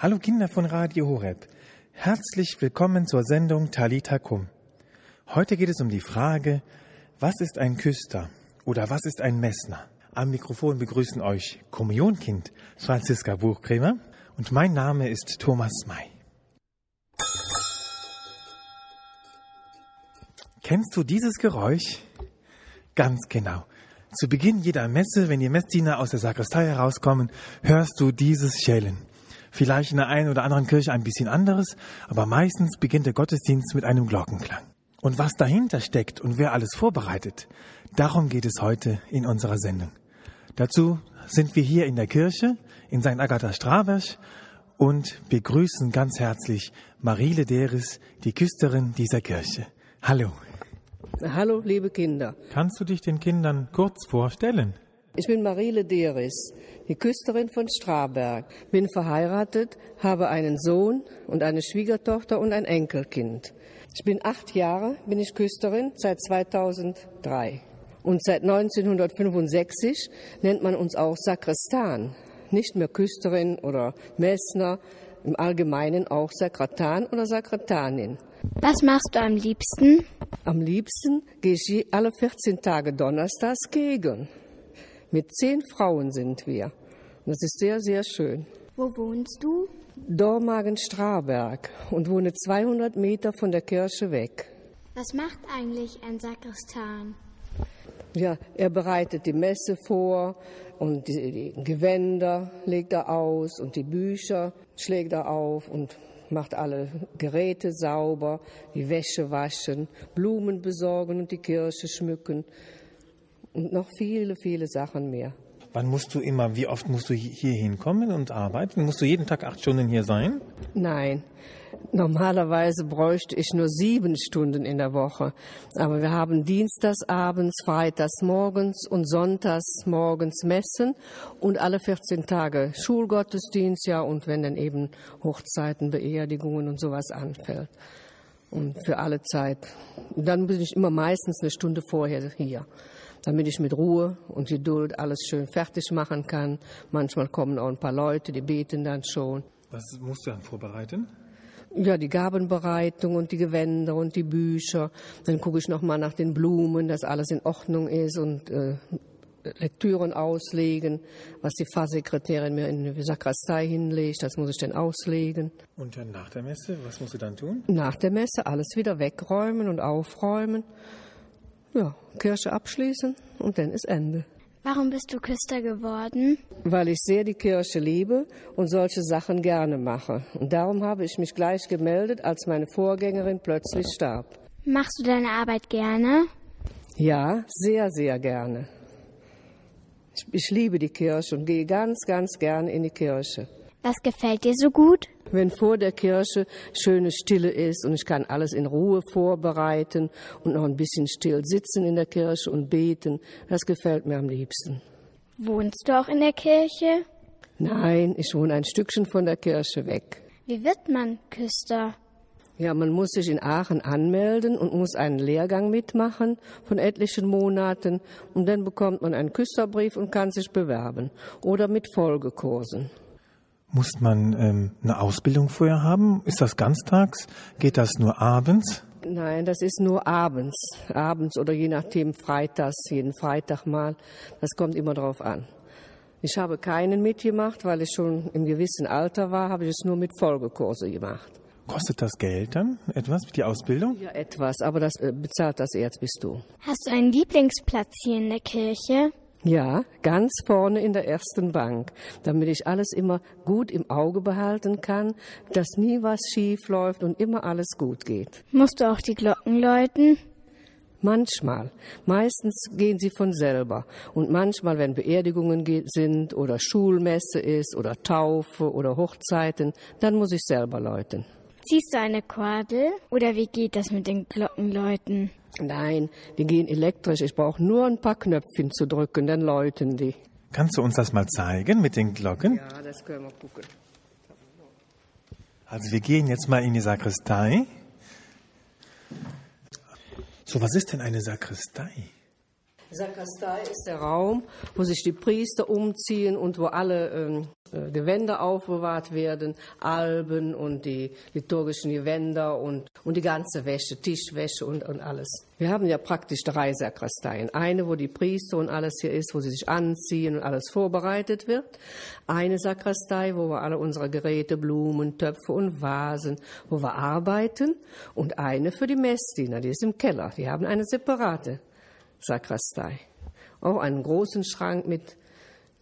Hallo Kinder von Radio Horeb. Herzlich willkommen zur Sendung Talita Kum. Heute geht es um die Frage, was ist ein Küster oder was ist ein Messner? Am Mikrofon begrüßen euch Kommunionkind Franziska Buchkremer und mein Name ist Thomas May. Kennst du dieses Geräusch? Ganz genau. Zu Beginn jeder Messe, wenn die Messdiener aus der Sakristei herauskommen, hörst du dieses Schellen. Vielleicht in der einen oder anderen Kirche ein bisschen anderes, aber meistens beginnt der Gottesdienst mit einem Glockenklang. Und was dahinter steckt und wer alles vorbereitet, darum geht es heute in unserer Sendung. Dazu sind wir hier in der Kirche in St. Agatha Strabersch und begrüßen ganz herzlich Marile Deris, die Küsterin dieser Kirche. Hallo. Hallo, liebe Kinder. Kannst du dich den Kindern kurz vorstellen? Ich bin Marile Deris, die Küsterin von Straberg. Bin verheiratet, habe einen Sohn und eine Schwiegertochter und ein Enkelkind. Ich bin acht Jahre, bin ich Küsterin seit 2003. Und seit 1965 nennt man uns auch Sakristan. Nicht mehr Küsterin oder Messner, im Allgemeinen auch Sakratan oder Sakratanin. Was machst du am liebsten? Am liebsten gehe ich alle 14 Tage donnerstags gegen. Mit zehn Frauen sind wir. Das ist sehr, sehr schön. Wo wohnst du? Dormagen-Straberg und wohne 200 Meter von der Kirche weg. Was macht eigentlich ein Sakristan? Ja, er bereitet die Messe vor und die, die Gewänder legt er aus und die Bücher schlägt er auf und macht alle Geräte sauber, die Wäsche waschen, Blumen besorgen und die Kirche schmücken und noch viele, viele Sachen mehr. Wann musst du immer, wie oft musst du hier hinkommen und arbeiten? Musst du jeden Tag acht Stunden hier sein? Nein, Normalerweise bräuchte ich nur sieben Stunden in der Woche. Aber wir haben dienstags abends, freitags morgens und sonntags morgens Messen und alle 14 Tage Schulgottesdienst, ja, und wenn dann eben Hochzeiten, Beerdigungen und sowas anfällt. Und für alle Zeit. dann bin ich immer meistens eine Stunde vorher hier damit ich mit Ruhe und Geduld alles schön fertig machen kann. Manchmal kommen auch ein paar Leute, die beten dann schon. Was musst du dann vorbereiten? Ja, die Gabenbereitung und die Gewänder und die Bücher. Dann gucke ich nochmal nach den Blumen, dass alles in Ordnung ist und äh, Lektüren auslegen, was die Pfarrsekretärin mir in die Sakristei hinlegt, das muss ich dann auslegen. Und dann nach der Messe, was musst du dann tun? Nach der Messe alles wieder wegräumen und aufräumen. Ja, Kirche abschließen und dann ist Ende. Warum bist du Küster geworden? Weil ich sehr die Kirche liebe und solche Sachen gerne mache. Und darum habe ich mich gleich gemeldet, als meine Vorgängerin plötzlich starb. Machst du deine Arbeit gerne? Ja, sehr, sehr gerne. Ich, ich liebe die Kirche und gehe ganz, ganz gerne in die Kirche. Was gefällt dir so gut? Wenn vor der Kirche schöne Stille ist und ich kann alles in Ruhe vorbereiten und noch ein bisschen still sitzen in der Kirche und beten, das gefällt mir am liebsten. Wohnst du auch in der Kirche? Nein, ich wohne ein Stückchen von der Kirche weg. Wie wird man Küster? Ja, man muss sich in Aachen anmelden und muss einen Lehrgang mitmachen von etlichen Monaten und dann bekommt man einen Küsterbrief und kann sich bewerben oder mit Folgekursen. Muss man ähm, eine Ausbildung vorher haben? Ist das ganztags? Geht das nur abends? Nein, das ist nur abends. Abends oder je nachdem freitags, jeden Freitag mal. Das kommt immer drauf an. Ich habe keinen mitgemacht, weil ich schon im gewissen Alter war, habe ich es nur mit Folgekurse gemacht. Kostet das Geld dann etwas, die Ausbildung? Ja, etwas, aber das äh, bezahlt das Erzbistum. Hast du einen Lieblingsplatz hier in der Kirche? Ja, ganz vorne in der ersten Bank, damit ich alles immer gut im Auge behalten kann, dass nie was schief läuft und immer alles gut geht. Musst du auch die Glocken läuten? Manchmal. Meistens gehen sie von selber. Und manchmal, wenn Beerdigungen sind oder Schulmesse ist oder Taufe oder Hochzeiten, dann muss ich selber läuten. Ziehst du eine Kordel oder wie geht das mit den Glockenläuten? Nein, die gehen elektrisch. Ich brauche nur ein paar Knöpfchen zu drücken, dann läuten die. Kannst du uns das mal zeigen mit den Glocken? Ja, das können wir gucken. Also wir gehen jetzt mal in die Sakristei. So, was ist denn eine Sakristei? Sakristei ist der Raum, wo sich die Priester umziehen und wo alle ähm, äh, Gewänder aufbewahrt werden, Alben und die liturgischen Gewänder und, und die ganze Wäsche, Tischwäsche und, und alles. Wir haben ja praktisch drei Sakristeien. Eine, wo die Priester und alles hier ist, wo sie sich anziehen und alles vorbereitet wird. Eine Sakristei, wo wir alle unsere Geräte, Blumen, Töpfe und Vasen, wo wir arbeiten. Und eine für die Messdiener, die ist im Keller. Die haben eine separate Sakristei. Auch einen großen Schrank mit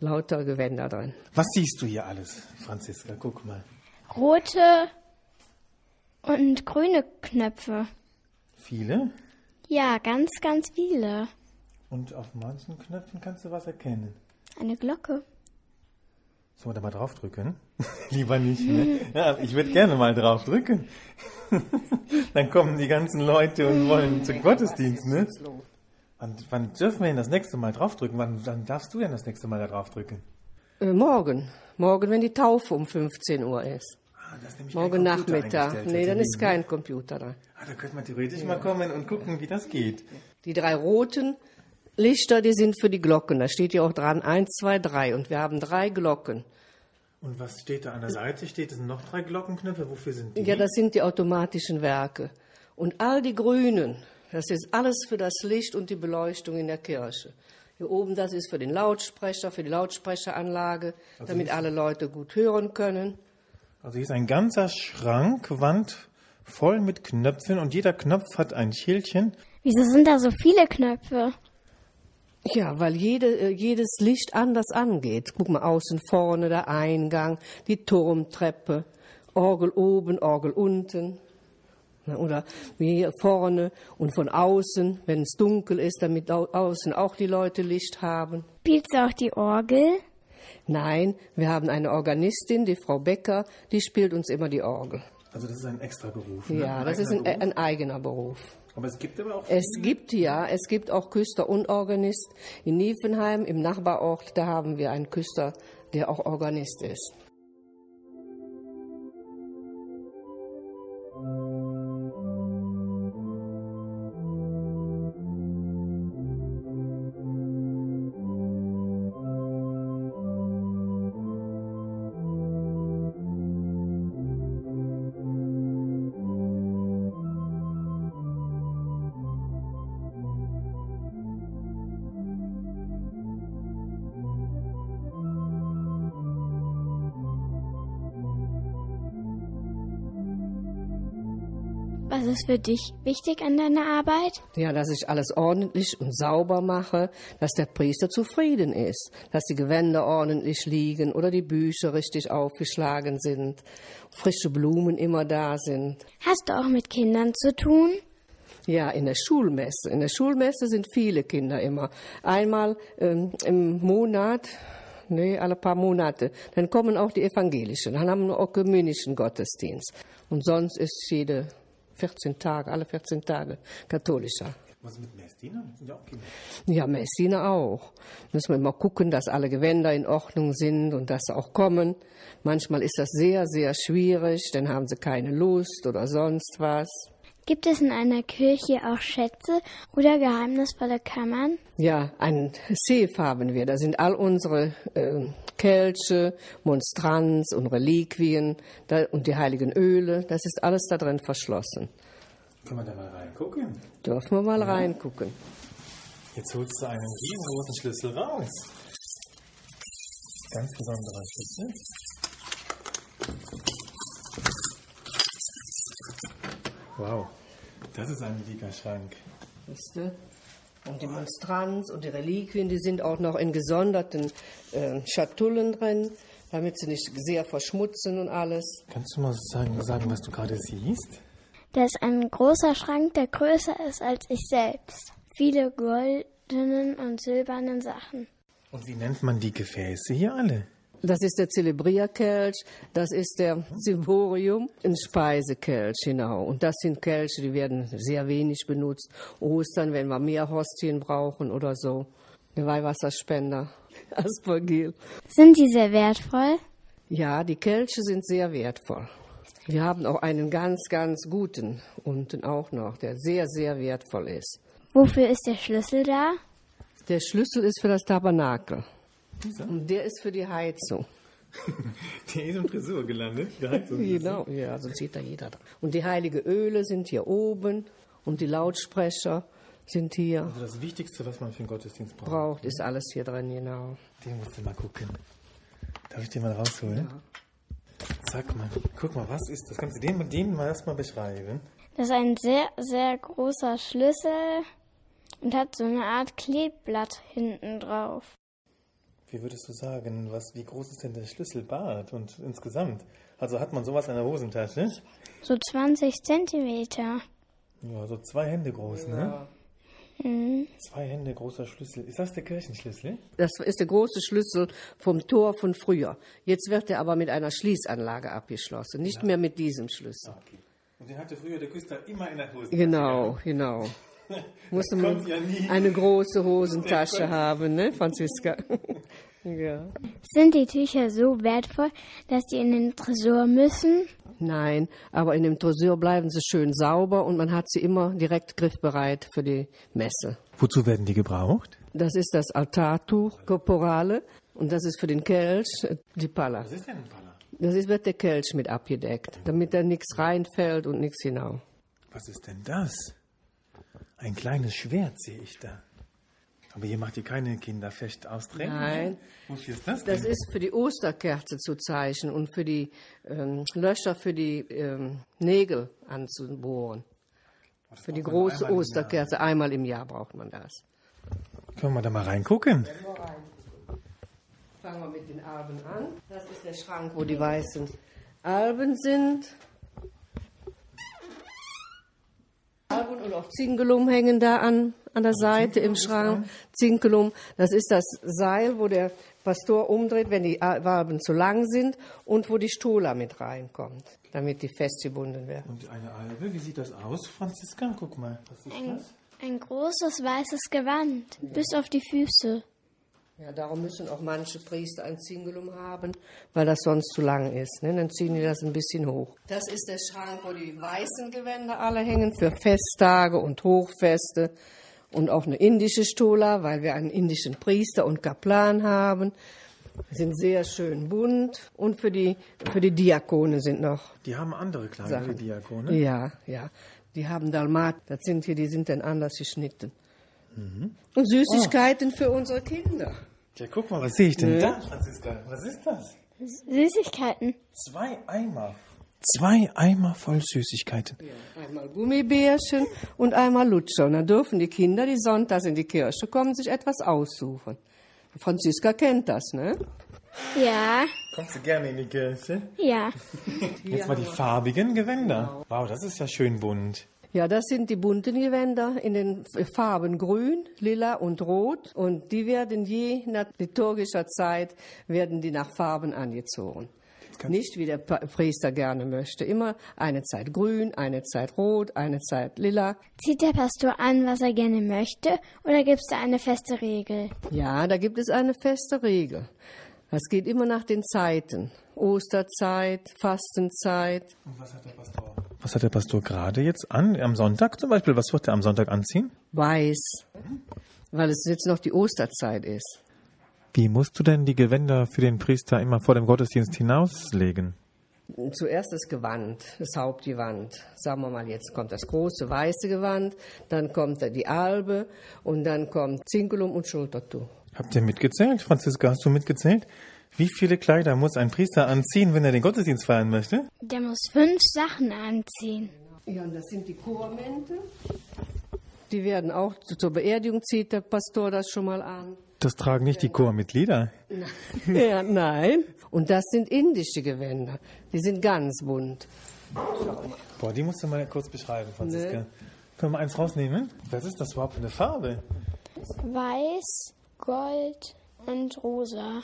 lauter Gewänder drin. Was siehst du hier alles, Franziska? Guck mal. Rote und grüne Knöpfe. Viele? Ja, ganz, ganz viele. Und auf manchen Knöpfen kannst du was erkennen. Eine Glocke. Sollen wir da mal draufdrücken? Lieber nicht, ne? Ja, ich würde gerne mal draufdrücken. Dann kommen die ganzen Leute und wollen zum Gottesdienst, ne? Wann, wann dürfen wir denn das nächste Mal draufdrücken? Wann, wann darfst du denn das nächste Mal da draufdrücken? Äh, morgen. Morgen, wenn die Taufe um 15 Uhr ist. Ah, ist Morgen Nachmittag. Nee, dann ist kein Computer da. Ah, da könnte man theoretisch mal kommen und gucken, wie das geht. Die drei roten Lichter, die sind für die Glocken. Da steht ja auch dran 1, 2, 3. Und wir haben drei Glocken. Und was steht da an der Seite? Steht es sind noch drei Glockenknöpfe? Wofür sind die? Ja, das sind die automatischen Werke. Und all die grünen, das ist alles für das Licht und die Beleuchtung in der Kirche. Hier oben, das ist für den Lautsprecher, für die Lautsprecheranlage, damit alle Leute gut hören können. Also hier ist ein ganzer Schrank, Wand voll mit Knöpfen und jeder Knopf hat ein Schildchen. Wieso sind da so viele Knöpfe? Ja, weil jede, äh, jedes Licht anders angeht. Guck mal, außen vorne der Eingang, die Turmtreppe, Orgel oben, Orgel unten. Na, Oder wie hier vorne und von außen, wenn es dunkel ist, damit au außen auch die Leute Licht haben. Spielt auch die Orgel? Nein, wir haben eine Organistin, die Frau Becker, die spielt uns immer die Orgel. Also das ist ein extra Beruf. ne? Ja, das ist ein, eigener Beruf. ein eigener Beruf. Aber es gibt aber auch Es gibt ja, es gibt auch Küster und Organist. In Niefenheim, im Nachbarort, da haben wir einen Küster, der auch Organist ist. Was ist für dich wichtig an deiner Arbeit? Ja, dass ich alles ordentlich und sauber mache, dass der Priester zufrieden ist, dass die Gewänder ordentlich liegen oder die Bücher richtig aufgeschlagen sind, frische Blumen immer da sind. Hast du auch mit Kindern zu tun? Ja, in der Schulmesse. In der Schulmesse sind viele Kinder immer. Einmal ähm, im Monat, nee, alle paar Monate. Dann kommen auch die Evangelischen. Dann haben wir auch ökumenischen Gottesdienst. Und sonst ist jede 14 Tage, alle 14 Tage katholischer. Was ist mit Messdiener? Ja. Ja, Messina auch. Müssen wir immer gucken, dass alle Gewänder in Ordnung sind und dass sie auch kommen. Manchmal ist das sehr, sehr schwierig, dann haben sie keine Lust oder sonst was. Gibt es in einer Kirche auch Schätze oder geheimnisvolle Kammern? Ja, ein Safe haben wir. Da sind all unsere äh, Kelche, Monstranz und Reliquien da, und die heiligen Öle. Das ist alles da drin verschlossen. Können wir da mal reingucken? Dürfen wir mal reingucken. Jetzt holst du einen riesengroßen Schlüssel raus. Ganz besonderer Schlüssel. Wow, das ist ein dicker Schrank. Wisst ihr? Und die Monstranz und die Reliquien, die sind auch noch in gesonderten äh, Schatullen drin, damit sie nicht sehr verschmutzen und alles. Kannst du mal sagen, sagen was du gerade siehst? Das ist ein großer Schrank, der größer ist als ich selbst. Viele goldenen und silbernen Sachen. Und wie nennt man die Gefäße hier alle? Das ist der Zelebrierkelch, das ist der Ciborium, ein Speisekelch, genau. Und das sind Kelche, die werden sehr wenig benutzt. Ostern, wenn wir mehr Hostien brauchen oder so. Der Weihwasserspender, Aspergil. Sind die sehr wertvoll? Ja, die Kelche sind sehr wertvoll. Wir haben auch einen ganz, ganz guten unten auch noch, der sehr, sehr wertvoll ist. Wofür ist der Schlüssel da? Der Schlüssel ist für das Tabernakel. Und der ist für die Heizung. Die ist im Tresor gelandet. Direkt so. Genau, ja, sonst sieht da jeder. dran. Und die heilige Öle sind hier oben und die Lautsprecher sind hier. Also das Wichtigste, was man für den Gottesdienst braucht. Braucht, ist alles hier drin, genau. Den musst du mal gucken. Darf ich den mal rausholen? Sag mal, guck mal, was ist das? Kannst du den, den mal erstmal beschreiben? Das ist ein sehr, sehr großer Schlüssel und hat so eine Art Kleeblatt hinten drauf. Wie würdest du sagen, was, wie groß ist denn der Schlüsselbart und insgesamt? Also hat man sowas in der Hosentasche? So 20 Zentimeter. Ja, so zwei Hände groß, ne? Mhm. Zwei Hände großer Schlüssel. Ist das der Kirchenschlüssel? Das ist der große Schlüssel vom Tor von früher. Jetzt wird er aber mit einer Schließanlage abgeschlossen, nicht mehr mit diesem Schlüssel. Okay. Und den hatte früher der Küster immer in der Hose. Genau, genau. Musste man ja eine große Hosentasche haben, ne, Franziska? ja. Sind die Tücher so wertvoll, dass die in den Tresor müssen? Nein, aber in dem Tresor bleiben sie schön sauber und man hat sie immer direkt griffbereit für die Messe. Wozu werden die gebraucht? Das ist das Altartuch Corporale und das ist für den Kelch äh, die Palla. Was ist denn ein Palla? Das ist, wird der Kelch mit abgedeckt, damit da nichts reinfällt und nichts hinaus. Was ist denn das? Ein kleines Schwert sehe ich da. Aber hier macht ihr keine Kinderfecht austrägen? Nein. Wofür ist das Das denn? ist für die Osterkerze zu zeichnen und für die ähm, Löcher für die ähm, Nägel anzubohren. Für die große einmal Osterkerze. Einmal im Jahr braucht man das. Können wir da mal reingucken? Fangen wir mit den Alben an. Das ist der Schrank, wo die weißen Alben sind. Alben und auch Zingelum hängen da an, an der Seite im Schrank. Zingelum, das ist das Seil, wo der Pastor umdreht, wenn die Alben zu lang sind und wo die Stola mit reinkommt, damit die festgebunden werden. Und eine Albe, wie sieht das aus, Franziska? Guck mal, was ist Ein, das? ein großes weißes Gewand, bis auf die Füße. Ja, darum müssen auch manche Priester ein Zingulum haben, weil das sonst zu lang ist. Ne? Dann ziehen die das ein bisschen hoch. Das ist der Schrank, wo die weißen Gewänder alle hängen für Festtage und Hochfeste und auch eine indische Stola, weil wir einen indischen Priester und Kaplan haben. Die sind sehr schön bunt und für die, für die Diakone sind noch Die haben andere Kleider, die Diakone. ja, ja. Die haben Dalmat, das sind hier, die sind dann anders geschnitten. Mhm. Und Süßigkeiten für unsere Kinder. Ja, guck mal, was sehe ich denn Ne? da, Franziska? Was ist das? Süßigkeiten. Zwei Eimer. Zwei Eimer voll Süßigkeiten. Einmal Gummibärchen und einmal Lutscher. Und dann dürfen die Kinder, die sonntags in die Kirche kommen, sich etwas aussuchen. Franziska kennt das, ne? Ja, Kommst du gerne in die Kirche? ja. Jetzt mal die farbigen Gewänder. Wow, das ist ja schön bunt. Ja, das sind die bunten Gewänder in den Farben grün, lila und rot. Und die werden je nach liturgischer Zeit, werden die nach Farben angezogen. Nicht wie der Priester gerne möchte. Immer eine Zeit grün, eine Zeit rot, eine Zeit lila. Zieht der Pastor an, was er gerne möchte, oder gibt es da eine feste Regel? Ja, da gibt es eine feste Regel. Das geht immer nach den Zeiten. Osterzeit, Fastenzeit. Und was hat der Pastor? Was hat der Pastor gerade jetzt an? Am Sonntag zum Beispiel? Was wird er am Sonntag anziehen? Weiß. Weil es jetzt noch die Osterzeit ist. Wie musst du denn die Gewänder für den Priester immer vor dem Gottesdienst hinauslegen? Zuerst das Gewand, das Hauptgewand. Sagen wir mal, jetzt kommt das große weiße Gewand, dann kommt da die Albe und dann kommt Zinkulum und Schultertuch. Habt ihr mitgezählt? Franziska, hast du mitgezählt? Wie viele Kleider muss ein Priester anziehen, wenn er den Gottesdienst feiern möchte? Der muss fünf Sachen anziehen. Ja, und das sind die Chormäntel. Die werden auch zur Beerdigung zieht der Pastor das schon mal an. Das tragen nicht die Chormitglieder. Ja, nein. Und das sind indische Gewänder. Die sind ganz bunt. Boah, die musst du mal kurz beschreiben, Franziska. Ne. Können wir eins rausnehmen? Was ist das überhaupt für eine Farbe? Weiß, Gold und Rosa.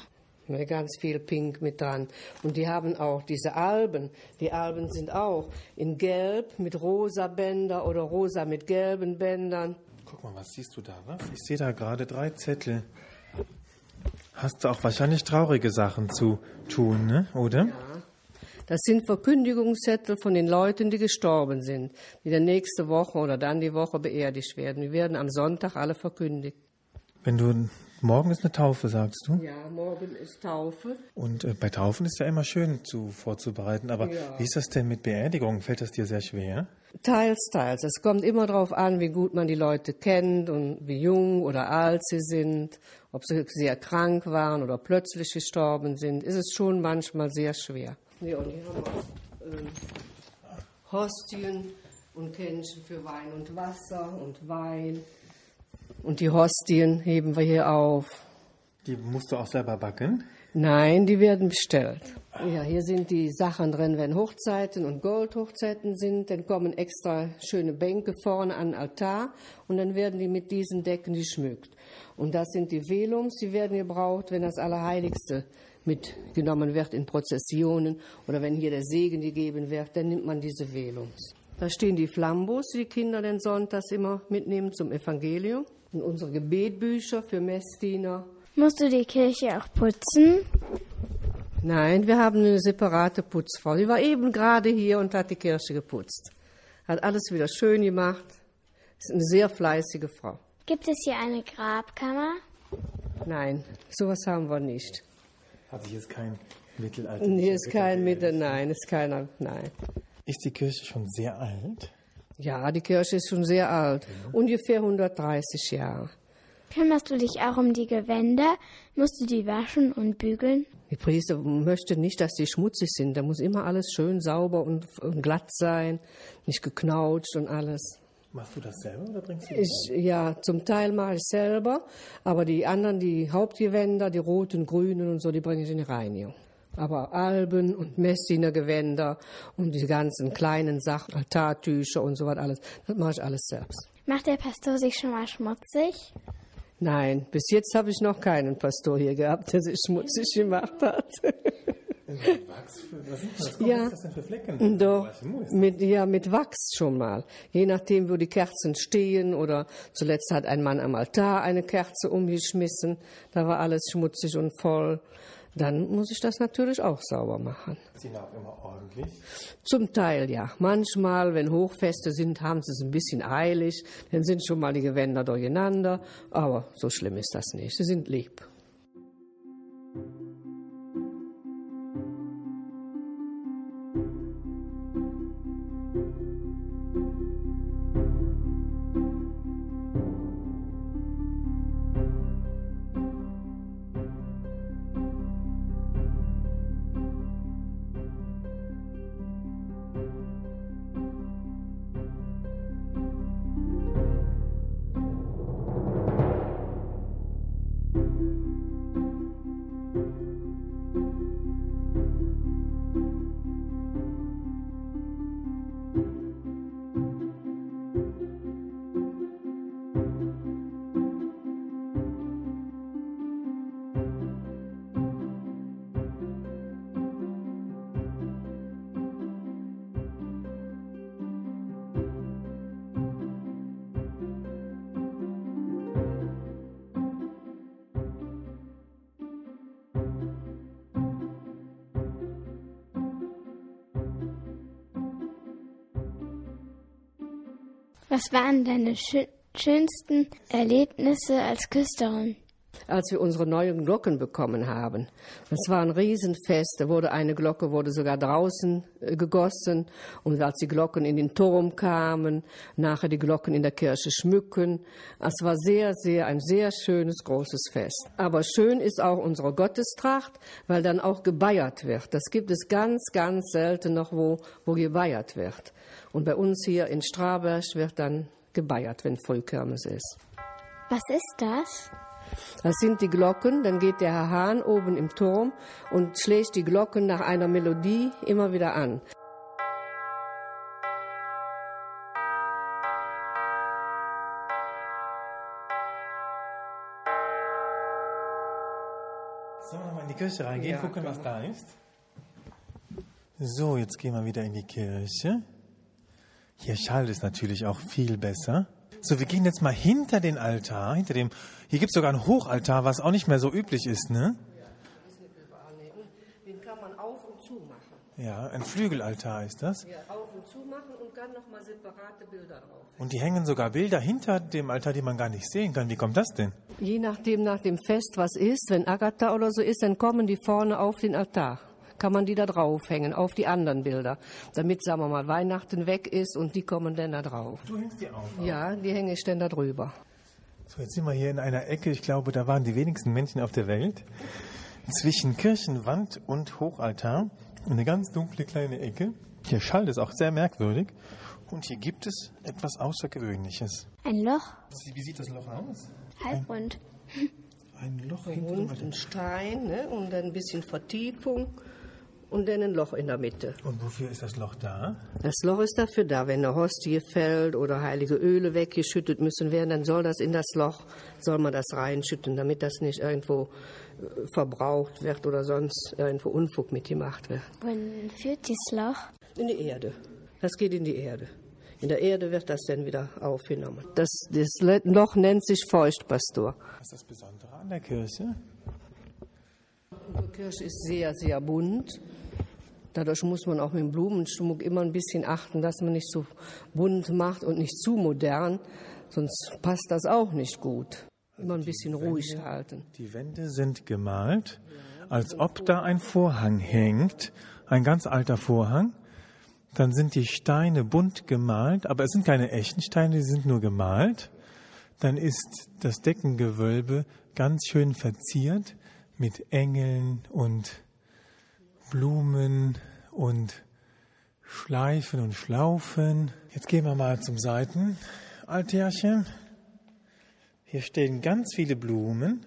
Ja, Ganz viel Pink mit dran. Und die haben auch diese Alben. Die Alben sind auch in Gelb mit rosa Bänder oder rosa mit gelben Bändern. Guck mal, was siehst du da? Was? Ich sehe da gerade drei Zettel. Hast du auch wahrscheinlich traurige Sachen zu tun, ne? Oder? Das sind Verkündigungszettel von den Leuten, die gestorben sind, die dann nächste Woche oder dann die Woche beerdigt werden. Die werden am Sonntag alle verkündigt. Wenn du Morgen ist eine Taufe, sagst du? Ja, morgen ist Taufe. Und äh, bei Taufen ist ja immer schön zu vorzubereiten. Aber Ja. wie ist das denn mit Beerdigungen? Fällt das dir sehr schwer? Teils, teils. Es kommt immer darauf an, wie gut man die Leute kennt und wie jung oder alt sie sind, ob sie sehr krank waren oder plötzlich gestorben sind. Ist es schon manchmal sehr schwer. Ja, und hier haben wir ähm, Hostien und Kännchen für Wein und Wasser und Wein. Und die Hostien heben wir hier auf. Die musst du auch selber backen? Nein, die werden bestellt. Ja, hier sind die Sachen drin, wenn Hochzeiten und Goldhochzeiten sind, dann kommen extra schöne Bänke vorne an den Altar und dann werden die mit diesen Decken geschmückt. Und das sind die Velums, die werden gebraucht, wenn das Allerheiligste mitgenommen wird in Prozessionen oder wenn hier der Segen gegeben wird, dann nimmt man diese Velums. Da stehen die Flambos, die die Kinder den Sonntags immer mitnehmen zum Evangelium. Und unsere Gebetbücher für Messdiener Musst du die Kirche auch putzen? Nein, wir haben eine separate Putzfrau. Die war eben gerade hier und hat die Kirche geputzt. Hat alles wieder schön gemacht. Ist eine sehr fleißige Frau. Gibt es hier eine Grabkammer? Nein, sowas haben wir nicht. Also hier ist kein Mittelalter. Hier ist kein Mitte, nein, ist keiner, nein. Ist die Kirche schon sehr alt? Ja, die Kirche ist schon sehr alt. Ungefähr 130 Jahre. Kümmerst du dich auch um die Gewänder? Musst du die waschen und bügeln? Die Priester möchten nicht, dass die schmutzig sind. Da muss immer alles schön sauber und, und glatt sein, nicht geknautscht und alles. Machst du das selber oder bringst du Ich, ja, zum Teil mache ich selber, aber die anderen, die Hauptgewänder, die roten, grünen und so, die bringe ich in die Reinigung. Aber Alben und Messiner Gewänder und die ganzen kleinen Sachen, Altartücher und so was alles, das mache ich alles selbst. Macht der Pastor sich schon mal schmutzig? Nein, bis jetzt habe ich noch keinen Pastor hier gehabt, der sich schmutzig gemacht hat. Wachs für, was sind das? Ja. Was ist das denn für Flecken? Doch, Was muss? mit, ja, mit Wachs schon mal. Je nachdem, wo die Kerzen stehen oder zuletzt hat ein Mann am Altar eine Kerze umgeschmissen, da war alles schmutzig und voll. Dann muss ich das natürlich auch sauber machen. Sind auch immer ordentlich. Zum Teil ja. Manchmal, wenn Hochfeste sind, haben sie es ein bisschen eilig. Dann sind schon mal die Gewänder durcheinander. Aber so schlimm ist das nicht. Sie sind lieb. Was waren deine schö schönsten Erlebnisse als Küsterin? Als wir unsere neuen Glocken bekommen haben. Das war ein Riesenfest. Da wurde eine Glocke wurde sogar draußen äh, gegossen und als die Glocken in den Turm kamen, nachher die Glocken in der Kirche schmücken. Es war sehr, sehr ein sehr schönes großes Fest. Aber schön ist auch unsere Gottestracht, weil dann auch gebeiert wird. Das gibt es ganz, ganz selten noch wo, wo gebeiert wird. Und bei uns hier in Straberg wird dann gebeiert, wenn Vollkirmes ist. Was ist das? Das sind die Glocken, dann geht der Herr Hahn oben im Turm und schlägt die Glocken nach einer Melodie immer wieder an. Sollen wir nochmal in die Kirche reingehen, Ja, gucken, was genau. da ist? So, jetzt gehen wir wieder in die Kirche. Hier schallt es natürlich auch viel besser. So, wir gehen jetzt mal hinter den Altar, hinter dem, hier gibt es sogar einen Hochaltar, was auch nicht mehr so üblich ist, ne? Den kann man auf und zu machen. Ja, ein Flügelaltar ist das. Ja, auf und zu machen und noch Nochmal separate Bilder drauf. Und die hängen sogar Bilder hinter dem Altar, die man gar nicht sehen kann. Wie kommt das denn? Je nachdem, nach dem Fest, was ist, wenn Agatha oder so ist, dann kommen die vorne auf den Altar. Kann man die da draufhängen, auf die anderen Bilder. Damit, sagen wir mal, Weihnachten weg ist und die kommen dann da drauf. Du hängst die auf. Ja, die hänge ich dann da drüber. So, jetzt sind wir hier in einer Ecke. Ich glaube, da waren die wenigsten Menschen auf der Welt. Zwischen Kirchenwand und Hochaltar. Eine ganz dunkle kleine Ecke. Hier schallt es auch sehr merkwürdig. Und hier gibt es etwas Außergewöhnliches. Ein Loch, Wie sieht das Loch aus? halbrund. Ein Loch dem Und Altar. ein Stein ne? und ein bisschen Vertiefung und dann ein Loch in der Mitte. Und wofür ist das Loch da? Das Loch ist dafür da, wenn eine Hostie fällt oder heilige Öle weggeschüttet müssen werden, dann soll das in das Loch, soll man das reinschütten, damit das nicht irgendwo äh, verbraucht wird oder sonst irgendwo Unfug mitgemacht wird. Wohin führt dieses Loch? In die Erde. Das geht in die Erde. In der Erde wird das dann wieder aufgenommen. Das, das Loch nennt sich Feuchtpastor. Was ist das Besondere an der Kirche? Unsere Kirche ist sehr, sehr bunt. Dadurch muss man auch mit dem Blumenschmuck immer ein bisschen achten, dass man nicht so bunt macht und nicht zu modern, sonst passt das auch nicht gut. Immer ein bisschen ruhig halten. Die Wände sind gemalt, als ob da ein Vorhang hängt, ein ganz alter Vorhang. Dann sind die Steine bunt gemalt, aber es sind keine echten Steine, die sind nur gemalt. Dann ist das Deckengewölbe ganz schön verziert mit Engeln und Blumen und Schleifen und Schlaufen. Jetzt gehen wir mal zum Seitenaltärchen. Hier stehen ganz viele Blumen.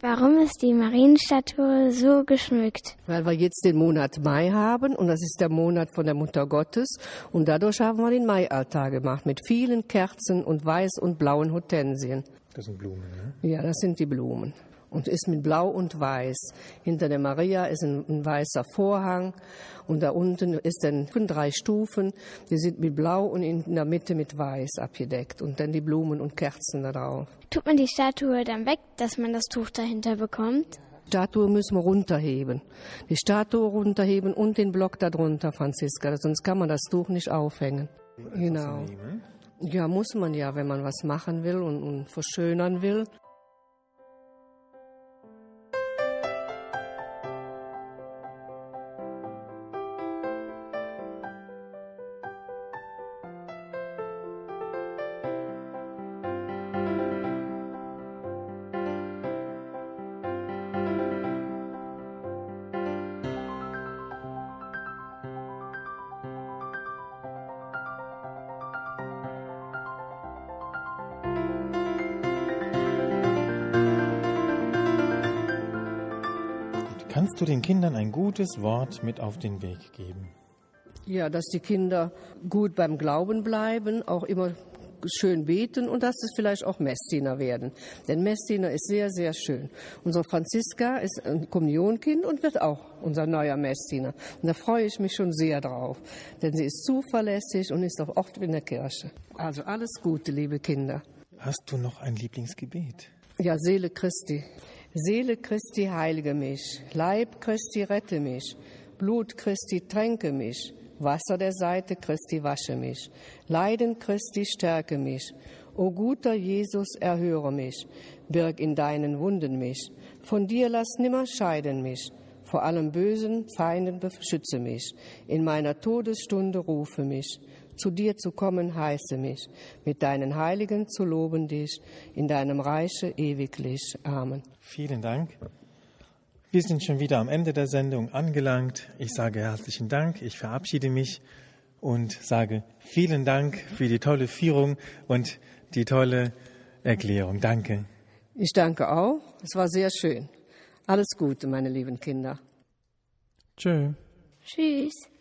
Warum ist die Marienstatue so geschmückt? Weil wir jetzt den Monat Mai haben und das ist der Monat von der Mutter Gottes und dadurch haben wir den Maialtar gemacht mit vielen Kerzen und weiß und blauen Hortensien. Das sind Blumen, ne? Ja, das sind die Blumen. Und ist mit Blau und Weiß. Hinter der Maria ist ein, ein weißer Vorhang und da unten ist dann von drei Stufen. Die sind mit Blau und in der Mitte mit Weiß abgedeckt und dann die Blumen und Kerzen da drauf. Tut man die Statue dann weg, dass man das Tuch dahinter bekommt? Statue müssen wir runterheben. Die Statue runterheben und den Block darunter, Franziska. Sonst kann man das Tuch nicht aufhängen. Genau. Ja, muss man ja, wenn man was machen will und, und verschönern will. Du den Kindern ein gutes Wort mit auf den Weg geben? Ja, dass die Kinder gut beim Glauben bleiben, auch immer schön beten und dass es vielleicht auch Messdiener werden. Denn Messdiener ist sehr, sehr schön. Unsere Franziska ist ein Kommunionkind und wird auch unser neuer Messdiener. Und da freue ich mich schon sehr drauf. Denn sie ist zuverlässig und ist auch oft in der Kirche. Also alles Gute, liebe Kinder. Hast du noch ein Lieblingsgebet? Ja, Seele Christi. Seele Christi heilige mich, Leib Christi rette mich, Blut Christi tränke mich, Wasser der Seite Christi wasche mich, Leiden Christi stärke mich. O guter Jesus, erhöre mich, birg in deinen Wunden mich, von dir lass nimmer scheiden mich, vor allem bösen Feinden beschütze mich, in meiner Todesstunde rufe mich, zu dir zu kommen heiße mich, mit deinen Heiligen zu loben dich, in deinem Reiche ewiglich. Amen. Vielen Dank. Wir sind schon wieder am Ende der Sendung angelangt. Ich sage herzlichen Dank. Ich verabschiede mich und sage vielen Dank für die tolle Führung und die tolle Erklärung. Danke. Ich danke auch. Es war sehr schön. Alles Gute, meine lieben Kinder. Tschö. Tschüss.